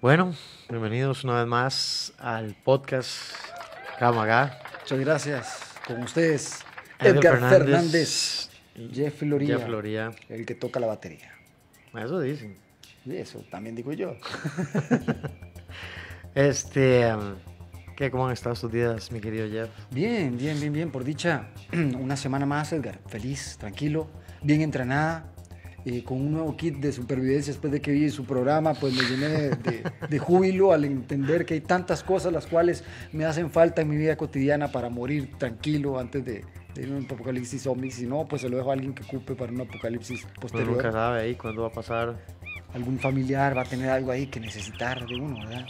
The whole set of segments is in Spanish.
Bueno, bienvenidos una vez más al podcast Camagá. Muchas gracias. Con ustedes, Edgar Fernández Fernández, Jeff Loría, Jeff Loría. el que toca la batería. Eso dicen. Y eso también digo yo. Este, um, ¿qué, ¿cómo han estado estos días, mi querido Jeff? Bien, bien, bien, bien. Por dicha, una semana más, Edgar. Feliz, tranquilo, bien entrenada. Eh, con un nuevo kit de supervivencia después de que vi su programa, pues me llené de, de- de júbilo al entender que hay tantas cosas las cuales me hacen falta en mi vida cotidiana para morir tranquilo antes de, de un apocalipsis zombie. Si no, pues se lo dejo a alguien que ocupe para un apocalipsis Uno posterior. nunca sabe ahí cuándo va a pasar. algún familiar va a tener algo ahí que necesitar de uno, ¿verdad?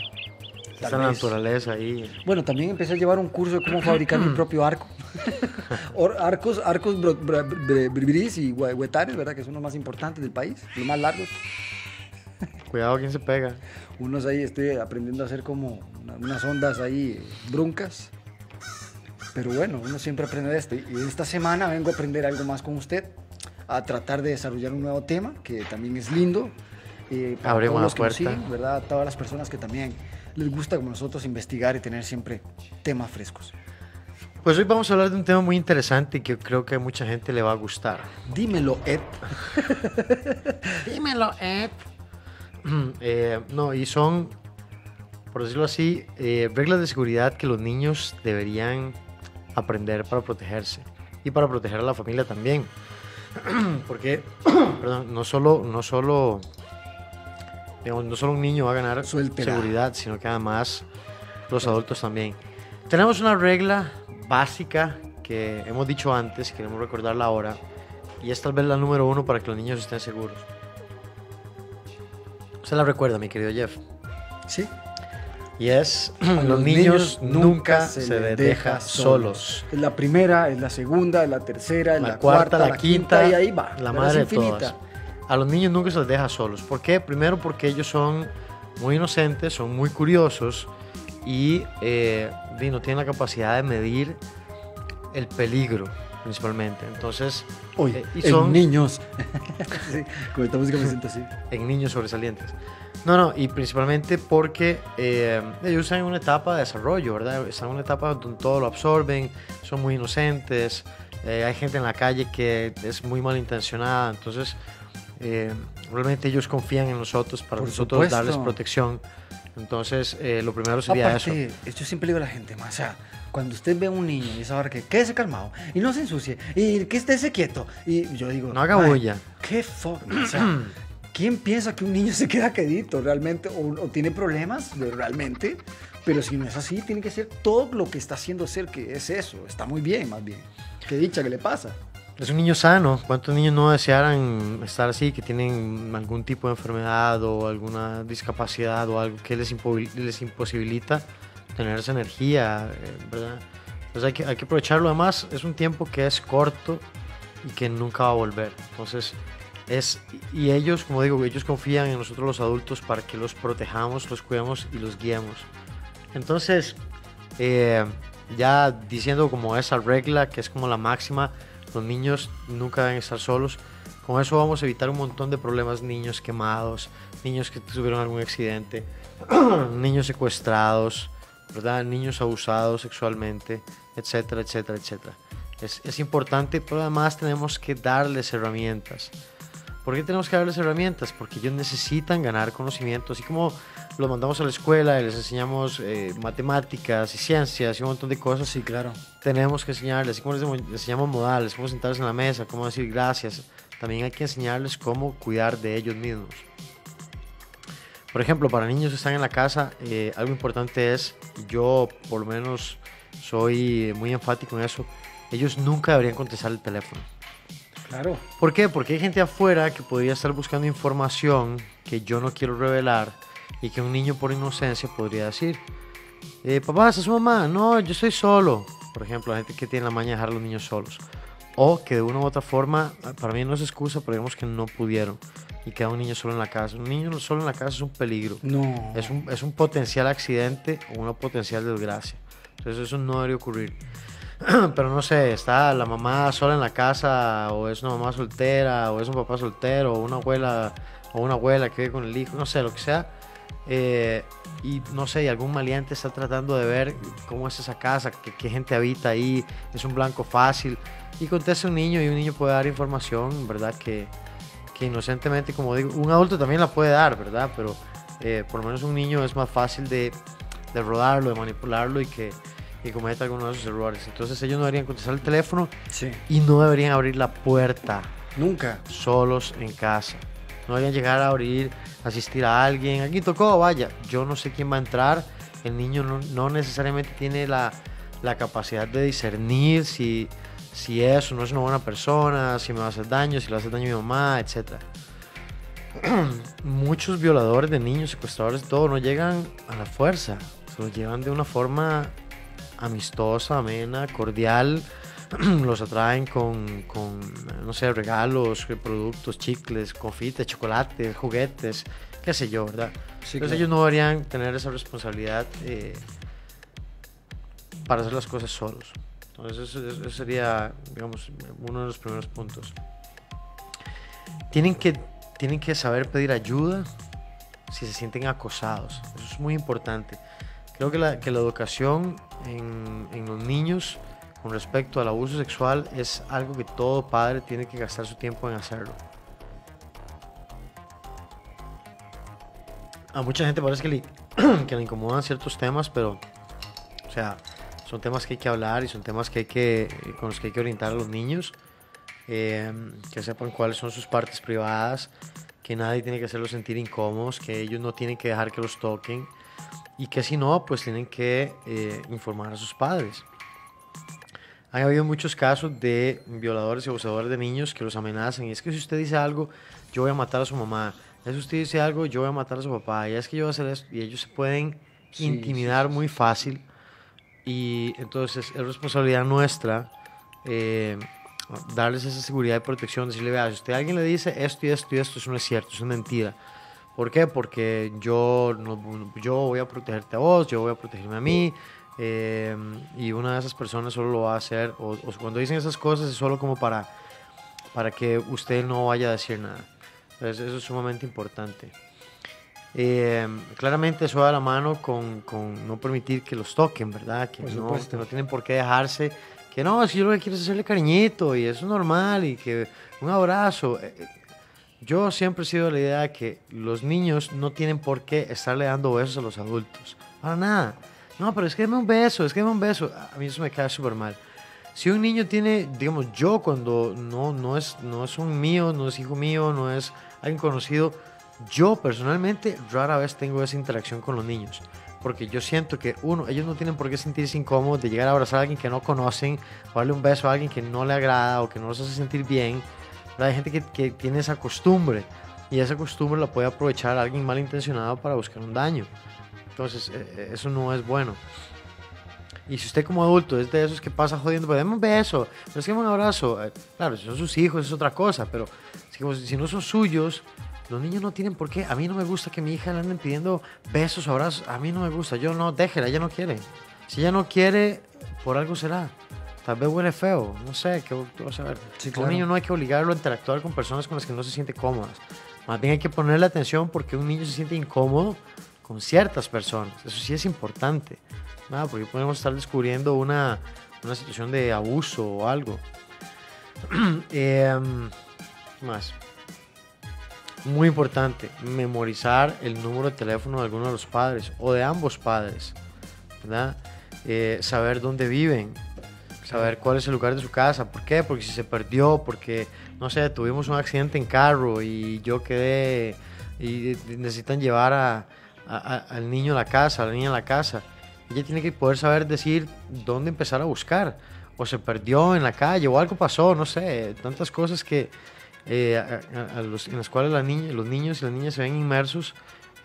Esa vez. naturaleza ahí. Bueno, también empecé a llevar un curso de cómo fabricar mi propio arco. Arcos, arcos bribris y hue- huetares, ¿verdad? Que son los más importantes del país, los más largos. Cuidado quién se pega. Unos ahí estoy aprendiendo a hacer como una- unas ondas ahí bruncas. Pero bueno, uno siempre aprende de esto. Y esta semana vengo a aprender algo más con usted, a tratar de desarrollar un nuevo tema que también es lindo. eh, para Abrimos todos la los que nos puerta. siguen, ¿verdad? A todas las personas que también les gusta como nosotros investigar y tener siempre temas frescos. Pues hoy vamos a hablar de un tema muy interesante y que creo que a mucha gente le va a gustar. Dímelo, Ed. Dímelo, Ed. Eh, no, y son, por decirlo así, eh, reglas de seguridad que los niños deberían aprender para protegerse y para proteger a la familia también. Porque, perdón, no solo, no solo, digamos, no solo un niño va a ganar Suéltela. seguridad, sino que además los adultos también. Tenemos una regla básica que hemos dicho antes queremos recordarla ahora. Y es tal vez la número uno para que los niños estén seguros. Se la recuerda, mi querido Jeff. Sí. Y es, A los, niños, nunca se, les deja solos. Es la primera, es la segunda, es la tercera, es La, la, cuarta, la, quinta, y ahí va. la madre de todas. A los niños nunca se les deja solos. ¿Por qué? Primero porque ellos son muy inocentes, son muy curiosos y, eh, y no tienen la capacidad de medir el peligro, principalmente. Entonces, Hoy, eh, y en son- niños. sí, con esta música me siento así. en niños sobresalientes. No, no, y principalmente porque eh, ellos están en una etapa de desarrollo, ¿verdad? Están en una etapa donde todo lo absorben, son muy inocentes, eh, hay gente en la calle que es muy malintencionada, entonces eh, realmente ellos confían en nosotros para Por nosotros supuesto. darles protección. Entonces, eh, lo primero sería eso. Aparte, yo siempre digo a la gente, ma, o sea, cuando usted ve a un niño y sabe que quédese calmado y no se ensucie y que estése quieto. Y yo digo, No haga "Ma, bulla. ¿Qué fuck? O sea, ¿quién piensa que un niño se queda quedito realmente o, o tiene problemas de- realmente? Pero si no es así, tiene que ser todo lo que está haciendo ser que es eso. Está muy bien, más bien. Qué dicha que le pasa. Es un niño sano. ¿Cuántos niños no desearan estar así, que tienen algún tipo de enfermedad o alguna discapacidad o algo que les, les imposibilita tener esa energía, eh, ¿verdad? Entonces hay que, hay que aprovecharlo. Además, es un tiempo que es corto y que nunca va a volver. Entonces, es, y ellos, como digo, ellos confían en nosotros los adultos para que los protejamos, los cuidemos y los guiemos. Entonces, eh, ya diciendo como esa regla, que es como la máxima, los niños nunca deben estar solos. Con eso vamos a evitar un montón de problemas, niños quemados, niños que tuvieron algún accidente, niños secuestrados, ¿verdad? niños abusados sexualmente, etcétera, etcétera, etcétera. Es, es importante, pero además tenemos que darles herramientas. ¿Por qué tenemos que darles herramientas? Porque ellos necesitan ganar conocimiento, así como los mandamos a la escuela y les enseñamos eh, matemáticas y ciencias y un montón de cosas. Sí, claro. Tenemos que enseñarles, así como les, les enseñamos modales, cómo sentarse en la mesa, cómo decir gracias. También hay que enseñarles cómo cuidar de ellos mismos. Por ejemplo, para niños que están en la casa, eh, algo importante es, yo por lo menos soy muy enfático en eso, ellos nunca deberían contestar el teléfono. Claro. ¿Por qué? Porque hay gente afuera que podría estar buscando información que yo no quiero revelar y que un niño por inocencia podría decir. Eh, papá, ¿está su mamá? No, yo estoy solo. Por ejemplo, la gente que tiene la maña de dejar a los niños solos. O que de una u otra forma, para mí no es excusa, pero digamos que no pudieron y queda un niño solo en la casa. Un niño solo en la casa es un peligro. No. Es un, es un potencial accidente o una potencial desgracia. Entonces eso no debería ocurrir. Pero no sé, está la mamá sola en la casa, o es una mamá soltera, o es un papá soltero, o una abuela, o una abuela que vive con el hijo, no sé, lo que sea. Eh, y no sé, algún maleante está tratando de ver cómo es esa casa, qué, qué gente habita ahí, es un blanco fácil, y contesta un niño y un niño puede dar información, ¿verdad? Que, que inocentemente, como digo, un adulto también la puede dar, ¿verdad? Pero eh, por lo menos un niño es más fácil de, de rodarlo, de manipularlo y que y cometa algunos de esos errores. Entonces ellos no deberían contestar el teléfono Sí. y no deberían abrir la puerta Nunca. solos en casa. No deberían llegar a abrir, asistir a alguien. Alguien tocó, vaya. Yo no sé quién va a entrar. El niño no, no necesariamente tiene la, capacidad de discernir si, si es o no es una buena persona, si me va a hacer daño, si le va a hacer daño a mi mamá, etc. Muchos violadores de niños, secuestradores, todo, no llegan a la fuerza. Se lo llevan de una forma amistosa, amena, cordial. Los atraen con, con, no sé, regalos, productos, chicles, confites, chocolates, juguetes, qué sé yo, ¿verdad? Sí, Entonces claro. ellos no deberían tener esa responsabilidad eh, para hacer las cosas solos. Entonces eso, eso- eso sería, digamos, uno de los primeros puntos. Tienen que, tienen que saber pedir ayuda si se sienten acosados. Eso es muy importante. Creo que la, que la educación en, en los niños con respecto al abuso sexual es algo que todo padre tiene que gastar su tiempo en hacerlo. A mucha gente parece que le, que le incomodan ciertos temas, pero, o sea, son temas que hay que hablar y son temas que hay que, con los que hay que orientar a los niños, eh, que sepan cuáles son sus partes privadas, que nadie tiene que hacerlos sentir incómodos, que ellos no tienen que dejar que los toquen y que si no, pues tienen que eh, informar a sus padres. Ha habido muchos casos de violadores y abusadores de niños que los amenazan. Y es que si usted dice algo, yo voy a matar a su mamá. Es usted dice algo, yo voy a matar a su papá. Y es que yo voy a hacer esto. Y ellos se pueden Sí, intimidar muy fácil. Y entonces es responsabilidad nuestra eh, darles esa seguridad y protección. Decirle, vea, si usted a alguien le dice esto y esto y esto, eso no es cierto, eso es mentira. ¿Por qué? Porque yo, no- yo voy a protegerte a vos, yo voy a protegerme a mí. Eh, y una de esas personas solo lo va a hacer, o, o cuando dicen esas cosas es solo como para, para que usted no vaya a decir nada. Entonces, eso es sumamente importante. Eh, claramente eso va de la mano con, con no permitir que los toquen, ¿verdad? Que no, que no tienen por qué dejarse. Que no, si yo lo que quiero es hacerle cariñito y eso es normal y que un abrazo. Eh, eh, Yo siempre he sido de la idea de que los niños no tienen por qué estarle dando besos a los adultos. Para nada. No, pero es que dame un beso, es que dame un beso. A mí eso me cae súper mal. Si un niño tiene, digamos, yo cuando no, no, es, no es un mío, no es hijo mío, no es alguien conocido, yo personalmente rara vez tengo esa interacción con los niños. Porque yo siento que, uno, ellos no tienen por qué sentirse incómodos de llegar a abrazar a alguien que no conocen, o darle un beso a alguien que no le agrada o que no los hace sentir bien. Hay gente que tiene esa costumbre y esa costumbre la puede aprovechar alguien malintencionado para buscar un daño. Entonces, eh, eh, eso no es bueno. Y si usted como adulto es de esos que pasa jodiendo, pues dame un beso, pero es que un abrazo. Eh, Claro, si son sus hijos es otra cosa, pero si, no son suyos, los niños no tienen por qué. A mí no me gusta que mi hija le anden pidiendo besos o abrazos. A mí no me gusta. Yo no, déjela, ella no quiere. Si ella no quiere, por algo será. Tal vez huele feo, no sé, ¿qué tú vas a ver? Sí, A claro. Un niño no hay que obligarlo a interactuar con personas con las que no se siente cómodas. Más bien hay que ponerle atención porque un niño se siente incómodo con ciertas personas. Eso sí es importante. Nada, porque podemos estar descubriendo una, una situación de abuso o algo. ¿qué más? Muy importante, memorizar el número de teléfono de alguno de los padres o de ambos padres. ¿verdad? Eh, saber dónde viven, saber cuál es el lugar de su casa. ¿Por qué? Porque si se perdió, porque, no sé, tuvimos un accidente en carro y yo quedé y necesitan llevar a- a- a- al niño a la casa, a la niña a la casa. Ella tiene que poder saber decir dónde empezar a buscar. O se perdió en la calle o algo pasó, no sé, tantas cosas que eh, a los- en las cuales la niña, los niños y las niñas se ven inmersos.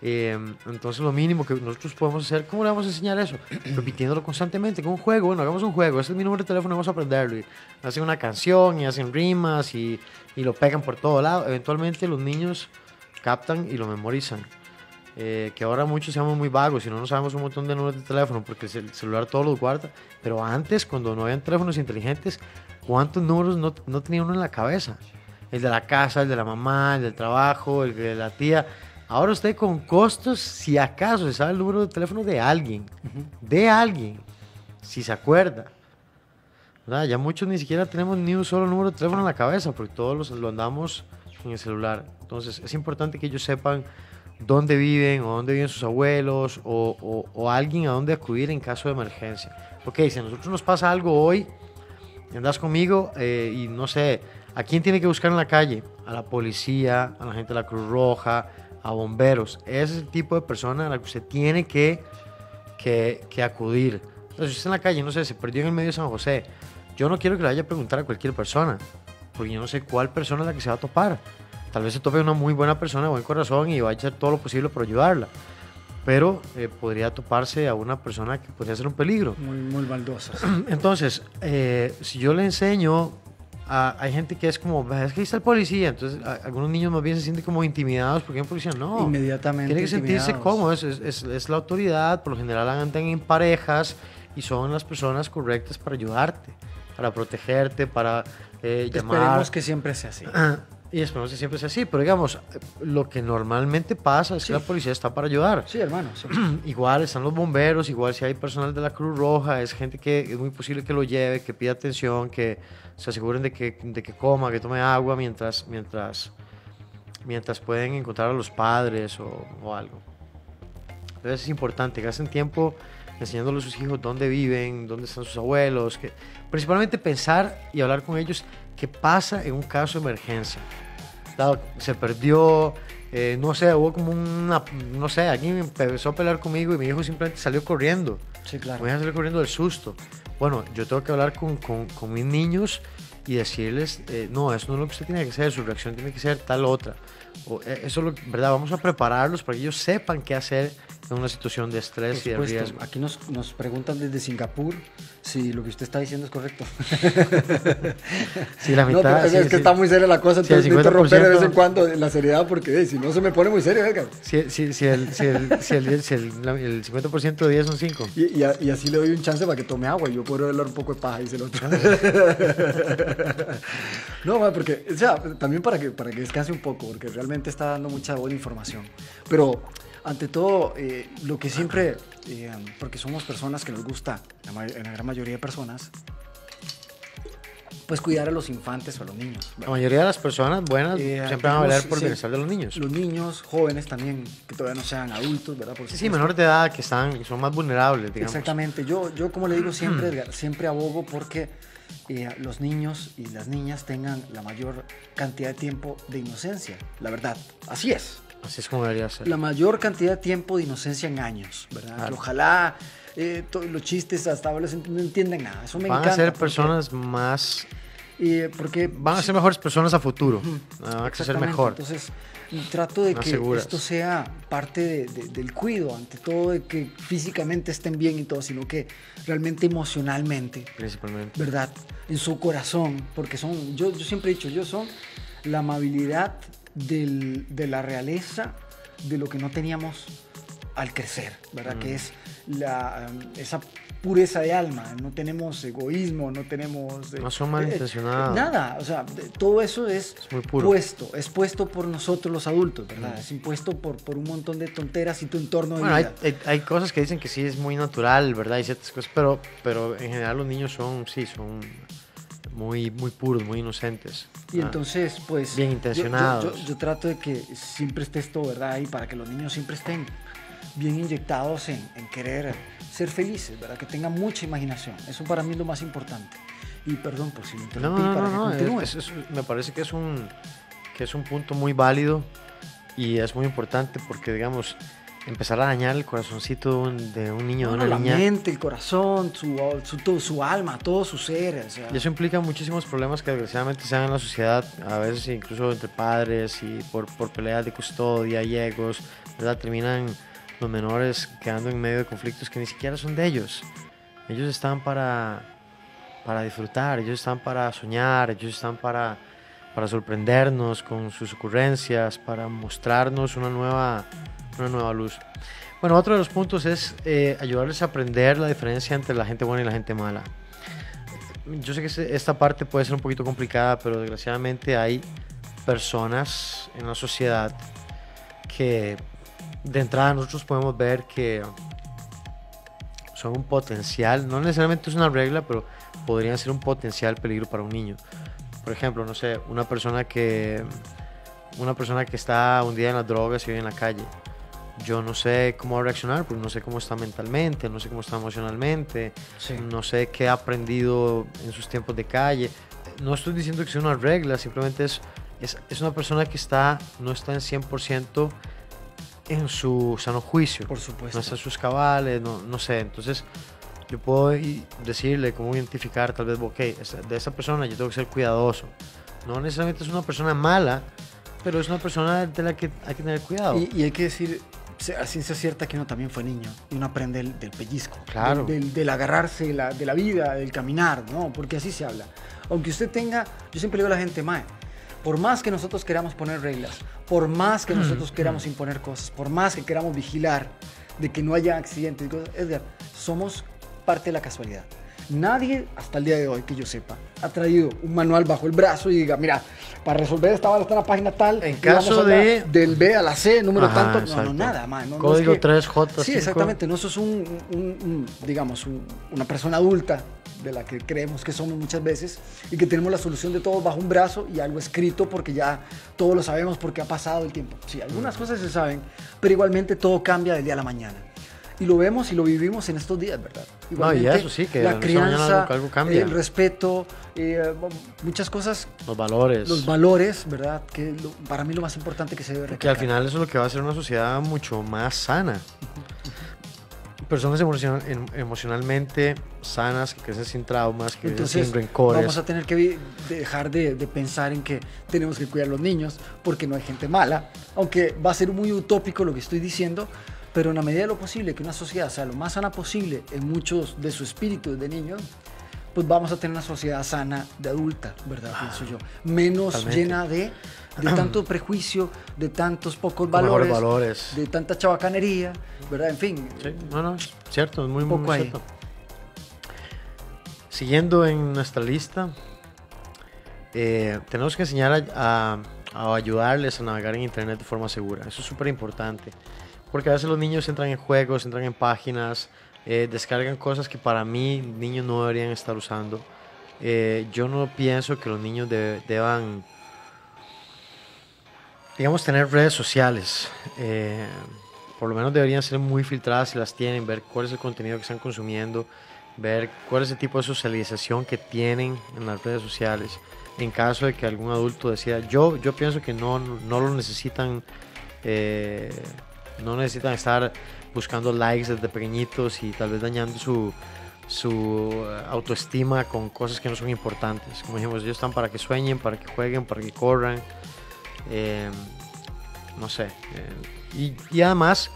Eh, entonces lo mínimo que nosotros podemos hacer, ¿cómo le vamos a enseñar eso? Repitiéndolo constantemente con un juego. Bueno, hagamos un juego. Este es mi número de teléfono, vamos a aprenderlo. Y hacen una canción y hacen rimas y, y lo pegan por todo lado. Eventualmente los niños captan y lo memorizan. Eh, que ahora muchos seamos muy vagos y no nos sabemos un montón de números de teléfono porque el celular todo los guarda. Pero antes, cuando no habían teléfonos inteligentes, ¿cuántos números no, no tenía uno en la cabeza? El de la casa, el de la mamá, el del trabajo, el de la tía. Ahora usted con costos, si acaso se sabe el número de teléfono de alguien, de alguien, si se acuerda. ¿verdad? Ya muchos ni siquiera tenemos ni un solo número de teléfono en la cabeza, porque todos los, lo andamos en el celular. Entonces es importante que ellos sepan dónde viven o dónde viven sus abuelos o, o- o alguien a dónde acudir en caso de emergencia. Ok, si a nosotros nos pasa algo hoy, andas conmigo eh, y no sé, ¿a quién tiene que buscar en la calle? A la policía, a la gente de la Cruz Roja, a bomberos. Ese es el tipo de persona a la que usted tiene que, que, que acudir. Entonces, si usted en la calle, no sé, se perdió en el medio de San José, yo no quiero que le vaya a preguntar a cualquier persona, porque yo no sé cuál persona es la que se va a topar. Tal vez se tope una muy buena persona, buen corazón y va a hacer todo lo posible por ayudarla. Pero eh, podría toparse a una persona que podría ser un peligro. Muy, muy baldosas. Entonces, eh, si yo le enseño, a, hay gente que es como, "Ve, es que ahí está el policía, entonces a- algunos niños más bien se sienten como intimidados porque hay un policía. No, Inmediatamente tiene que sentirse intimidados. cómodo, es, es- es- es la autoridad, por lo general andan en parejas y son las personas correctas para ayudarte, para protegerte, para eh, llamar. Esperemos que siempre sea así. Y esperemos que siempre sea así, pero digamos, lo que normalmente pasa es Sí. que la policía está para ayudar. Sí, hermano. sí. Igual están los bomberos, igual si hay personal de la Cruz Roja, es gente que es muy posible que lo lleve, que pida atención, que se aseguren de que, de que coma, que tome agua mientras, mientras, mientras pueden encontrar a los padres o, o algo. Entonces es importante, gasten tiempo enseñándole a sus hijos dónde viven, dónde están sus abuelos, que, principalmente pensar y hablar con ellos qué pasa en un caso de emergencia. Se perdió, eh, no sé, hubo como una, no sé, alguien empezó a pelear conmigo y mi hijo simplemente salió corriendo. Sí, claro. Voy a salir corriendo del susto. Bueno, yo tengo que hablar con, con- con mis niños y decirles, eh, no, eso no es lo que usted tiene que hacer, su reacción tiene que ser tal otra. O, eh, eso es lo que, ¿verdad? Vamos a prepararlos para que ellos sepan qué hacer en una situación de Por estrés y de riesgo. Aquí nos, nos preguntan desde Singapur si lo que usted está diciendo es correcto. Sí, la No, mitad. pero es sí, que sí. está muy seria la cosa, Sí, entonces necesito romper de vez 50%. en cuando la seriedad porque eh, si no se me pone muy serio, Edgar. Si, si- si el, si el- si el- si el- la- el 50% de 10 son 5. Y, y a- y así le doy un chance para que tome agua y yo puedo hablar un poco de paja, dice el otro. no, ma, porque, o sea, también para que, para que descanse un poco, porque realmente está dando mucha buena información. Pero, ante todo, eh, lo que siempre, eh, porque somos personas que nos gusta, la, la gran mayoría de personas, pues cuidar a los infantes o a los niños. La mayoría de las personas buenas Eh, siempre van a velar por el bienestar de los niños. Los niños, jóvenes también, que todavía no sean adultos, ¿verdad? Sí, sí, menores de edad que están, son más vulnerables, digamos. Exactamente. Yo, yo como le digo siempre, Edgar, siempre abogo porque eh, los niños y las niñas tengan la mayor cantidad de tiempo de inocencia. La verdad, así es. Así es como debería ser. La mayor cantidad de tiempo de inocencia en años, ¿verdad? Claro. Ojalá eh, los chistes hasta ahora no entienden nada. Eso me Van encanta. a ser porque- personas más... eh, porque Van a ser mejores personas a futuro. Ujú, Van a ser mejor. Entonces, trato de que esto sea parte de- de- del cuido, ante todo de que físicamente estén bien y todo, sino que realmente emocionalmente, Principalmente. ¿verdad? En su corazón, porque son, yo, yo siempre he dicho, yo son la amabilidad del- de la realeza de lo que no teníamos al crecer, ¿verdad? Que es la, um, esa pureza de alma, no tenemos egoísmo, no tenemos... eh, No son eh, malintencionados. nada, o sea, todo eso es, Es muy puro. puesto, es puesto por nosotros los adultos, ¿verdad? Es impuesto por, por un montón de tonteras y tu entorno de Bueno, hay, vida. hay, hay cosas que dicen que sí es muy natural, ¿verdad? Hay ciertas cosas, pero, pero en general los niños son, sí, son muy, muy puros, muy inocentes. Y Ah, entonces, pues... Bien yo- intencionados. Yo, yo- yo trato de que siempre esté esto, ¿verdad? Ahí para que los niños siempre estén bien inyectados en, en querer ser felices, ¿verdad? Que tengan mucha imaginación. Eso para mí es lo más importante. Y perdón por si No, interrumpí no, para no, que no, continúe. es- es- me parece que es un que es un punto muy válido y es muy importante porque digamos empezar a dañar el corazoncito de un, niño, No, de una la niña mente, el corazón, su, su, todo, su alma, todo su ser. o sea, y eso implica muchísimos problemas que desgraciadamente se dan en la sociedad, a veces incluso entre padres y por, por peleas de custodia y egos, ¿verdad? Terminan los menores quedando en medio de conflictos que ni siquiera son de ellos. Ellos están para, para disfrutar, ellos están para soñar, ellos están para, para sorprendernos con sus ocurrencias, para mostrarnos una nueva, una nueva luz. Bueno, otro de los puntos es eh, ayudarles a aprender la diferencia entre la gente buena y la gente mala. Yo sé que esta parte puede ser un poquito complicada, pero desgraciadamente hay personas en la sociedad que de entrada nosotros podemos ver que son un potencial, no necesariamente es una regla, pero podrían ser un potencial peligro para un niño. Por ejemplo, no sé, una persona que una persona que está un día en las drogas y vive en la calle. Yo no sé cómo va a reaccionar porque no sé cómo está mentalmente, no sé cómo está emocionalmente, no sé qué ha aprendido en sus tiempos de calle. No estoy diciendo que sea una regla, simplemente es, es, es una persona que está, no está en 100% en su sano juicio. Por supuesto. No está en sus cabales, no, no sé. Entonces, yo puedo decirle cómo identificar, tal vez, ok, de esa persona yo tengo que ser cuidadoso. No necesariamente es una persona mala, pero es una persona de la que hay que tener cuidado. Y, hay que decir, a ciencia cierta que uno también fue niño y uno aprende del, pellizco, claro. del, agarrarse de la, de la, vida, del caminar, ¿no? Porque así se habla. Aunque usted tenga, yo siempre digo a la gente, mae, por más que nosotros queramos poner reglas, por más que mm, nosotros queramos mm. imponer cosas, por más que queramos vigilar de que no haya accidentes, Edgar, somos parte de la casualidad. Nadie, hasta el día de hoy, que yo sepa, ha traído un manual bajo el brazo y diga, mira, para resolver esta bala está en la página tal. En caso de... Del B a la C, número tanto. No, no, nada, man. Código 3J. Sí, exactamente. No sos un, digamos, una persona adulta de la que creemos que somos muchas veces y que tenemos la solución de todo bajo un brazo y algo escrito porque ya todos lo sabemos porque ha pasado el tiempo. Sí, algunas cosas se saben, pero igualmente todo cambia del día a la mañana y lo vemos y lo vivimos en estos días, ¿verdad? Igualmente, no, y eso sí, que la crianza, algo, cambia. el respeto, eh, muchas cosas. Los valores. Los valores, ¿verdad? Que para mí lo más importante que se debe recalcar. Que al final eso es lo que va a hacer una sociedad mucho más sana. Personas emocionalmente sanas, que crecen sin traumas, que crecen sin rencores. Vamos a tener que dejar de, de pensar en que tenemos que cuidar a los niños porque no hay gente mala. Aunque va a ser muy utópico lo que estoy diciendo, pero en la medida de lo posible, que una sociedad sea lo más sana posible en muchos de su espíritu de niños, pues vamos a tener una sociedad sana de adulta, ¿verdad? Ah, Pienso yo. Menos llena de, de tanto prejuicio, de tantos pocos valores, valores, de tanta chabacanería, ¿verdad? En fin. Sí, no, no, cierto, es muy, muy, muy cierto. Siguiendo en nuestra lista, eh, tenemos que enseñar a, a, ayudarles a navegar en Internet de forma segura. Eso es súper importante. Porque a veces los niños entran en juegos, entran en páginas, eh, descargan cosas que para mí niños no deberían estar usando. Eh, yo no pienso que los niños deban, digamos, tener redes sociales. Eh, por lo menos deberían ser muy filtradas si las tienen, ver cuál es el contenido que están consumiendo, ver cuál es el tipo de socialización que tienen en las redes sociales. En caso de que algún adulto decida, yo, yo pienso que no, no lo necesitan no necesitan estar buscando likes desde pequeñitos y tal vez dañando su, su eh, autoestima con cosas que no son importantes. Como dijimos, ellos están para que sueñen, para que jueguen, para que corran. Eh, no sé. Eh, y, además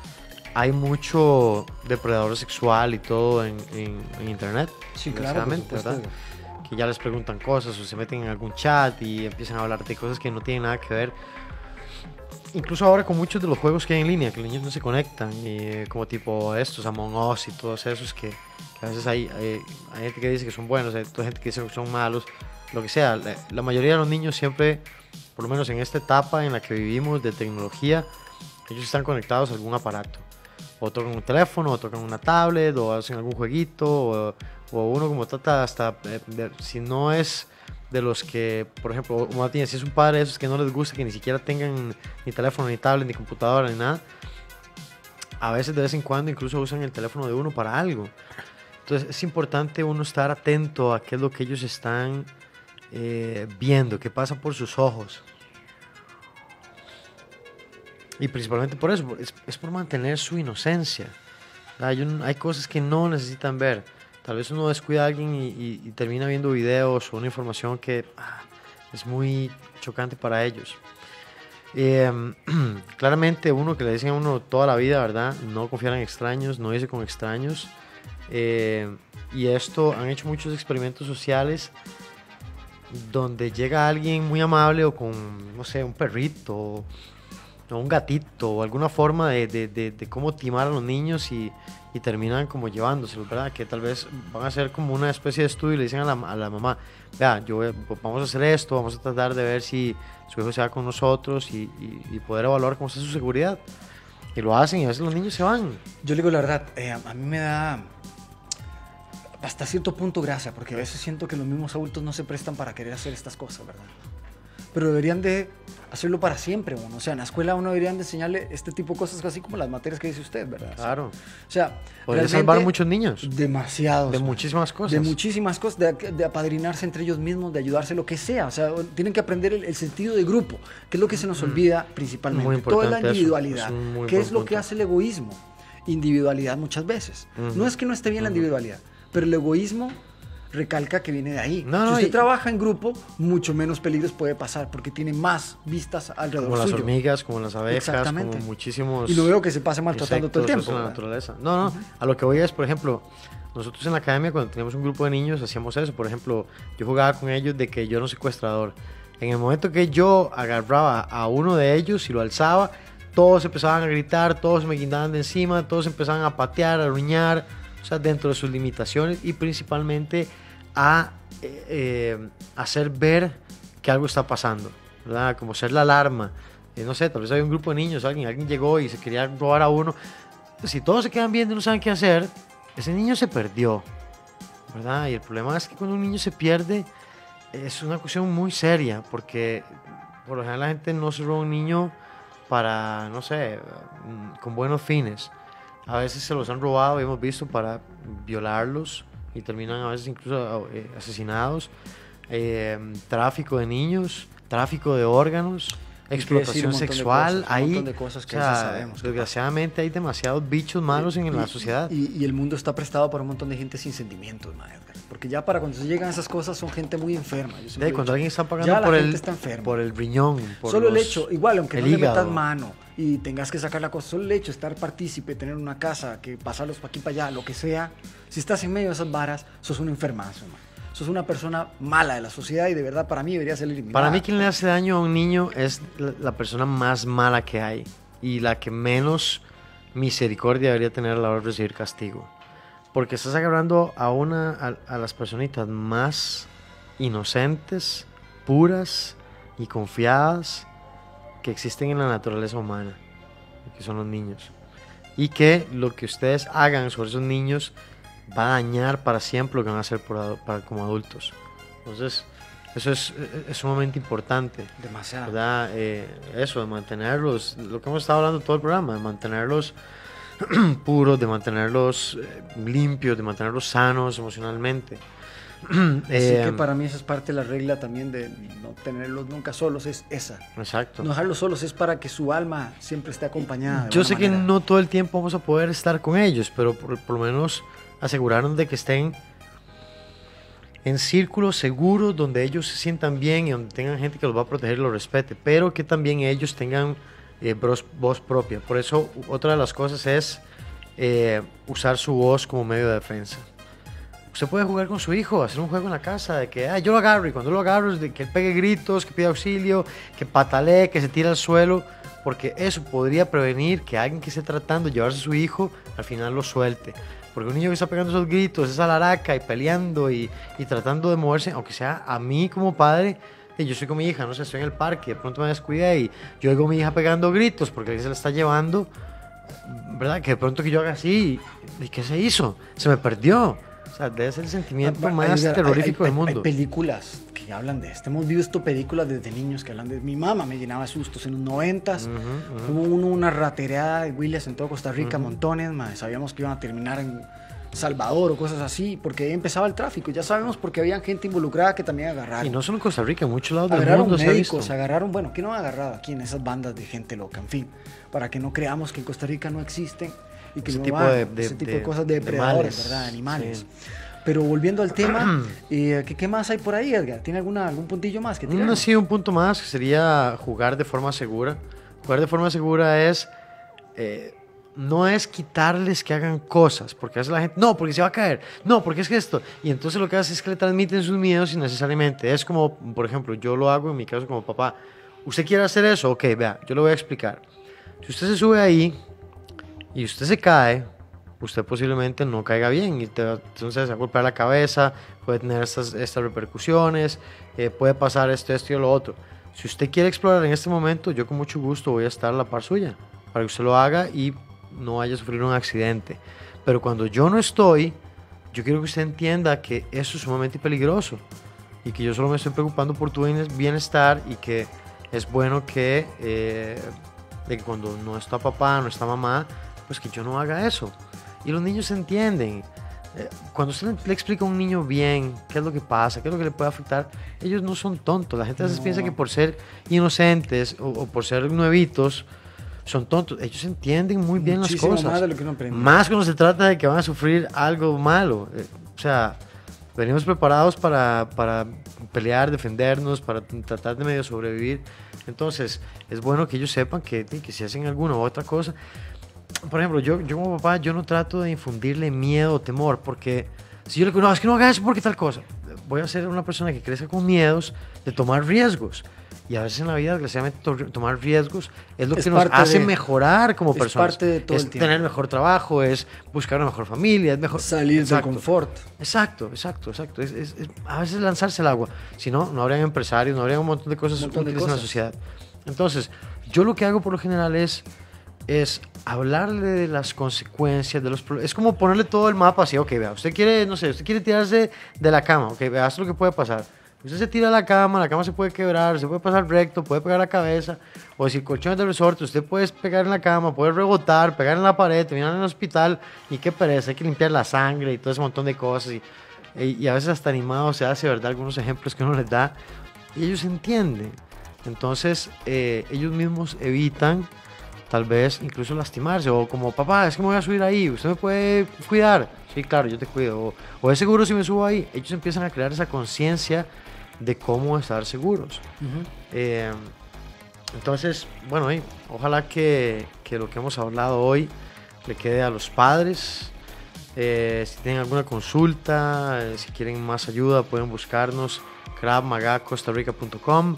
hay mucho depredador sexual y todo en, internet. Sí, claro. ¿verdad? Que ya les preguntan cosas o se meten en algún chat y empiezan a hablar de cosas que no tienen nada que ver incluso ahora con muchos de los juegos que hay en línea, que los niños no se conectan, y, como tipo estos, Among Us y todos esos, que, a veces hay, hay, gente que dice que son buenos, hay gente que dice que son malos, lo que sea. La, mayoría de los niños siempre, por lo menos en esta etapa en la que vivimos de tecnología, ellos están conectados a algún aparato. O tocan un teléfono, o tocan una tablet, o hacen algún jueguito, o, o uno como trata hasta, eh, si no es de los que, por ejemplo, Martín, si es un padre de esos que no les gusta que ni siquiera tengan ni teléfono, ni tablet, ni computadora, ni nada, a veces de vez en cuando incluso usan el teléfono de uno para algo. Entonces es importante uno estar atento a qué es lo que ellos están eh, viendo, qué pasa por sus ojos. Y principalmente por eso, es, por mantener su inocencia. Hay, hay cosas que no necesitan ver. Tal vez uno descuida a alguien y, termina viendo videos o una información que ah, es muy chocante para ellos. Em, claramente uno que le dicen a uno toda la vida, ¿verdad? No confiar en extraños, no irse con extraños. Eh, y esto han hecho muchos experimentos sociales donde llega alguien muy amable o con, no sé, un perrito o un gatito o alguna forma de, de, de, cómo timar a los niños y, y terminan como llevándoselos, ¿verdad? Que tal vez van a hacer como una especie de estudio y le dicen a la, a la mamá, vea, yo vamos a hacer esto, vamos a tratar de ver si su hijo se va con nosotros y, y- y poder evaluar cómo está su seguridad. Y lo hacen y a veces los niños se van. Yo le digo la verdad, eh, a mí me da hasta cierto punto gracia, porque a veces siento que los mismos adultos no se prestan para querer hacer estas cosas, ¿verdad? Pero deberían de hacerlo para siempre, uno. O sea, en la escuela uno deberían de enseñarle este tipo de cosas, así como las materias que dice usted, ¿verdad? Claro. O sea, Podría salvar muchos niños Demasiados. de muchísimas cosas. De muchísimas cosas, de, de apadrinarse entre ellos mismos, de ayudarse, lo que sea. O sea, tienen que aprender el, el sentido de grupo, que es lo que se nos olvida principalmente. Mm. Muy Toda la importante individualidad, es que es lo que punto. hace el egoísmo. Individualidad muchas veces. Ujú. No es que no esté bien la individualidad, pero el egoísmo recalca que viene de ahí. No, si no, usted y- trabaja en grupo, mucho menos peligros puede pasar porque tiene más vistas alrededor como las suyo. hormigas, como las abejas, Exactamente. como muchísimos. Y no veo que se pase maltratando todo el tiempo. la naturaleza. No, no, a lo que voy es, por ejemplo, nosotros en la academia cuando teníamos un grupo de niños hacíamos eso. Por ejemplo, yo jugaba con ellos de que yo era un secuestrador. En el momento que yo agarraba a uno de ellos y lo alzaba, todos empezaban a gritar, todos me guindaban de encima, todos empezaban a patear, a ruñar, o sea, dentro de sus limitaciones y principalmente a eh, eh, hacer ver que algo está pasando, ¿verdad? Como ser la alarma. Eh, no sé, tal vez hay un grupo de niños, alguien, alguien llegó y se quería robar a uno. Si todos se quedan viendo y no saben qué hacer, ese niño se perdió, ¿verdad? Y el problema es que cuando un niño se pierde, es una cuestión muy seria, porque por lo general la gente no se roba un niño para, no sé, mm, con buenos fines. A veces se los han robado y hemos visto para violarlos y terminan a veces incluso eh, asesinados. Eh, tráfico de niños, tráfico de órganos, Hay explotación sexual. montón de cosas que o ya sea, sabemos desgraciadamente hay demasiados bichos malos en la Y- sociedad. Y, y el mundo está prestado para un montón de gente sin sentimientos, ma, Edgar. Porque ya para cuando se llegan esas cosas son gente muy enferma. Yo he cuando alguien está ya pagando la por gente el, está enferma. por el riñón, por Solo el los- hecho, igual, aunque el no le metas hígado. mano y tengas que sacar la cosa, solo el hecho estar partícipe, tener una casa, que pasarlos para aquí para allá, lo que sea, si estás en medio de esas varas, sos un enfermazo, man. Sos una persona mala de la sociedad y de verdad para mí debería ser eliminada. Para mí quien le hace daño a un niño es la, la persona más mala que hay y la que menos misericordia debería tener a la hora de recibir castigo. Porque estás agarrando a una a, a las personitas más inocentes, puras y confiadas que existen en la naturaleza humana, que son los niños. Y que lo que ustedes hagan sobre esos niños va a dañar para siempre lo que van a hacer por para, como adultos. Entonces, eso es, es sumamente importante. Demasiado. ¿verdad? Eh, eso, de mantenerlos, lo que hemos estado hablando todo el programa, de mantenerlos puros, de mantenerlos eh, limpios, de mantenerlos sanos emocionalmente. Así Eh, que para mí esa es parte de la regla también de no tenerlos nunca solos, es esa. Exacto. No dejarlos solos es para que su alma siempre esté acompañada. Yo sé que manera. no todo el tiempo vamos a poder estar con ellos, pero por, por lo menos asegurarnos de que estén en círculos seguros donde ellos se sientan bien y donde tengan gente que los va a proteger y los respete, pero que también ellos tengan eh, voz, voz propia. Por eso otra de las cosas es eh, usar su voz como medio de defensa. Usted puede jugar con su hijo, hacer un juego en la casa de que ah, yo lo agarro y cuando lo agarro es de que él pegue gritos, que pida auxilio, que patalee, que se tire al suelo, porque eso podría prevenir que alguien que esté tratando de llevarse a su hijo al final lo suelte. Porque un niño que está pegando esos gritos, esa laraca y peleando y, y tratando de moverse, aunque sea a mí como padre, yo estoy con mi hija, no sé, estoy en el parque, de pronto me descuidé y yo oigo a mi hija pegando gritos porque se la está llevando, ¿verdad? Que de pronto que yo haga así, ¿y qué se hizo? Se me perdió. O sea, debe ser el sentimiento Hay- más hay- terrorífico hay- del mundo. Hay películas que hablan de esto. Hemos visto películas desde niños que hablan de... Mi mamá me llenaba de sustos en los noventas. Hubo uno, una ratereada de Williams en todo Costa Rica, montones. Sabíamos que iban a terminar en Salvador o cosas así, porque ahí empezaba el tráfico. Ya sabemos porque había gente involucrada que también agarraron. Y no solo en Costa Rica, en muchos lados del agarraron mundo se ha médicos, visto. agarraron, bueno, ¿qué no han agarrado aquí en esas bandas de gente loca? En fin, para que no creamos que en Costa Rica no existen y que Ese no tipo van, de- de- ese tipo de, de- cosas de de depredadores, males, ¿verdad? Animales. sí. Pero volviendo al tema, eh, ¿qué, qué más hay por ahí, Edgar? ¿Tiene alguna, algún puntillo más que No, tirarnos? sí, un punto más que sería jugar de forma segura. Jugar de forma segura es. eh, no es quitarles que hagan cosas, porque veces la gente, no, porque se va a caer, no, porque es que esto. Y entonces lo que hace es que le transmiten sus miedos innecesariamente. Es como, por ejemplo, yo lo hago en mi caso como papá. ¿Usted quiere hacer eso? Ok, vea, yo le voy a explicar. Si usted se sube ahí y usted se cae, usted posiblemente no caiga bien y entonces se va a golpear la cabeza, puede tener estas, estas repercusiones, eh, puede pasar esto, esto y lo otro. Si usted quiere explorar en este momento, yo con mucho gusto voy a estar a la par suya para que usted lo haga y no vaya a sufrir un accidente. Pero cuando yo no estoy, yo quiero que usted entienda que eso es sumamente peligroso y que yo solo me estoy preocupando por tu bienestar y que es bueno eh, que cuando no está papá, no está mamá, pues que yo no haga eso. Y los niños entienden. Eh, cuando usted le explica a un niño bien qué es lo que pasa, qué es lo que le puede afectar, ellos no son tontos. La gente a veces piensa que por ser inocentes o, por ser nuevitos, son tontos. Ellos entienden muy bien las cosas. Más, de lo que uno más cuando se trata de que van a sufrir algo malo. Eh, o sea, venimos preparados para, para, pelear, defendernos, para tratar de medio sobrevivir. Entonces, es bueno que ellos sepan que, que si hacen alguna u otra cosa, por ejemplo, yo, yo como papá, yo no trato de infundirle miedo o temor, porque si yo le digo, no, es que no hagas eso porque tal cosa, voy a ser una persona que crezca con miedos de tomar riesgos. Y a veces en la vida, desgraciadamente, tomar riesgos es lo que nos hace mejorar como personas. Parte de todo es tener mejor trabajo, es buscar una mejor familia, es mejor... Salir del confort. Exacto, exacto, exacto. Es, a veces lanzarse al agua. Si no, no habrían empresarios, no habría un montón de cosas útiles en la sociedad. Entonces, yo lo que hago por lo general es es hablarle de las consecuencias, de los problemas. Es como ponerle todo el mapa así, ok, vea, usted quiere, no sé, usted quiere tirarse de la cama, ok, vea, esto es lo que puede pasar. Usted se tira de la cama, la cama se puede quebrar, se puede pasar recto, puede pegar la cabeza, o si el colchón es de resorte, usted puede pegar en la cama, puede rebotar, pegar en la pared, terminar en hospital, y qué pereza, hay que limpiar la sangre y todo ese montón de cosas. Y, y a veces hasta animado se hace, ¿verdad? Algunos ejemplos que uno les da, y ellos entienden. Entonces, eh, ellos mismos evitan tal vez incluso lastimarse, o como, papá, es que me voy a subir ahí, usted me puede cuidar, sí, claro, yo te cuido, o, es seguro si me subo ahí, ellos empiezan a crear esa conciencia de cómo estar seguros. Eh, entonces, bueno, ojalá que, que, lo que hemos hablado hoy le quede a los padres. Eh, si tienen alguna consulta, eh, si quieren más ayuda, pueden buscarnos crabmagacostarrica.com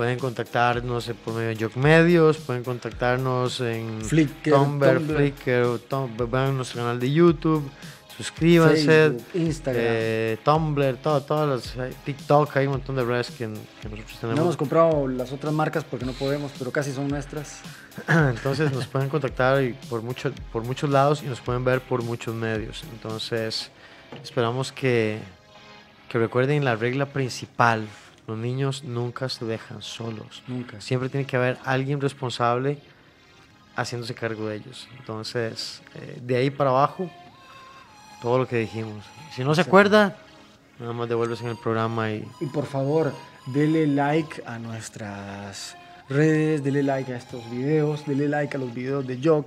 Pueden contactarnos por medio de Jog Medios, pueden contactarnos en Flickr, Tumblr, Flickr, van a nuestro canal de YouTube, suscríbanse, Facebook, Instagram, eh, Tumblr, todo, todas las, TikTok, hay un montón de redes que, nosotros tenemos. No hemos comprado las otras marcas porque no podemos, pero casi son nuestras. Entonces nos pueden contactar por, mucho, por muchos lados y nos pueden ver por muchos medios. Entonces esperamos que, que recuerden la regla principal los niños nunca se dejan solos. Nunca. Siempre tiene que haber alguien responsable haciéndose cargo de ellos. Entonces, eh, de ahí para abajo, todo lo que dijimos. Si no se acuerda, nada más devuelves en el programa y... Y por favor, dele like a nuestras redes, dele like a estos videos, dele like a los videos de Jock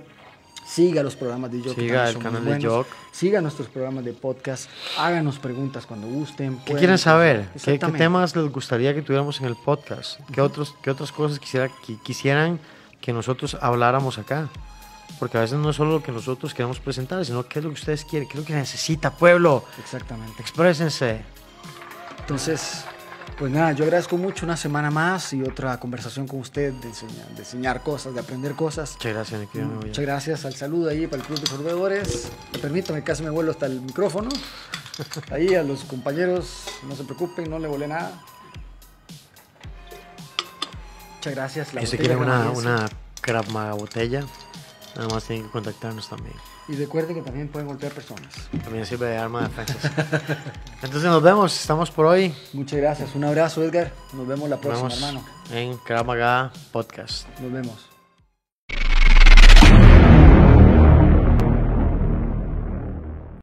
Siga los programas de Jock. Siga el canal de Jock. Siga nuestros programas de podcast. Háganos preguntas cuando gusten. ¿Qué quieren saber? ¿Qué, temas les gustaría que tuviéramos en el podcast? ¿Qué, otros, qué otras cosas quisiera, que, quisieran que nosotros habláramos acá? Porque a veces no es solo lo que nosotros queremos presentar, sino qué es lo que ustedes quieren, qué es lo que necesita, pueblo. Exactamente. Exprésense. Entonces, pues nada, yo agradezco mucho una semana más y otra conversación con usted de enseñar, de enseñar cosas, de aprender cosas. Muchas gracias, mi querido Muchas gracias al saludo ahí para el Club de Sorbedores. Permítame, casi me vuelo hasta el micrófono. Ahí a los compañeros, no se preocupen, no le volé nada. Muchas gracias. La si se quiere una, una Maga botella, nada más tienen que contactarnos también. Y recuerde que también pueden golpear personas. También sirve de arma de defensa. Entonces nos vemos, estamos por hoy. Muchas gracias, un abrazo Edgar. Nos vemos la próxima, hermano. En Kramaga Podcast. Nos vemos.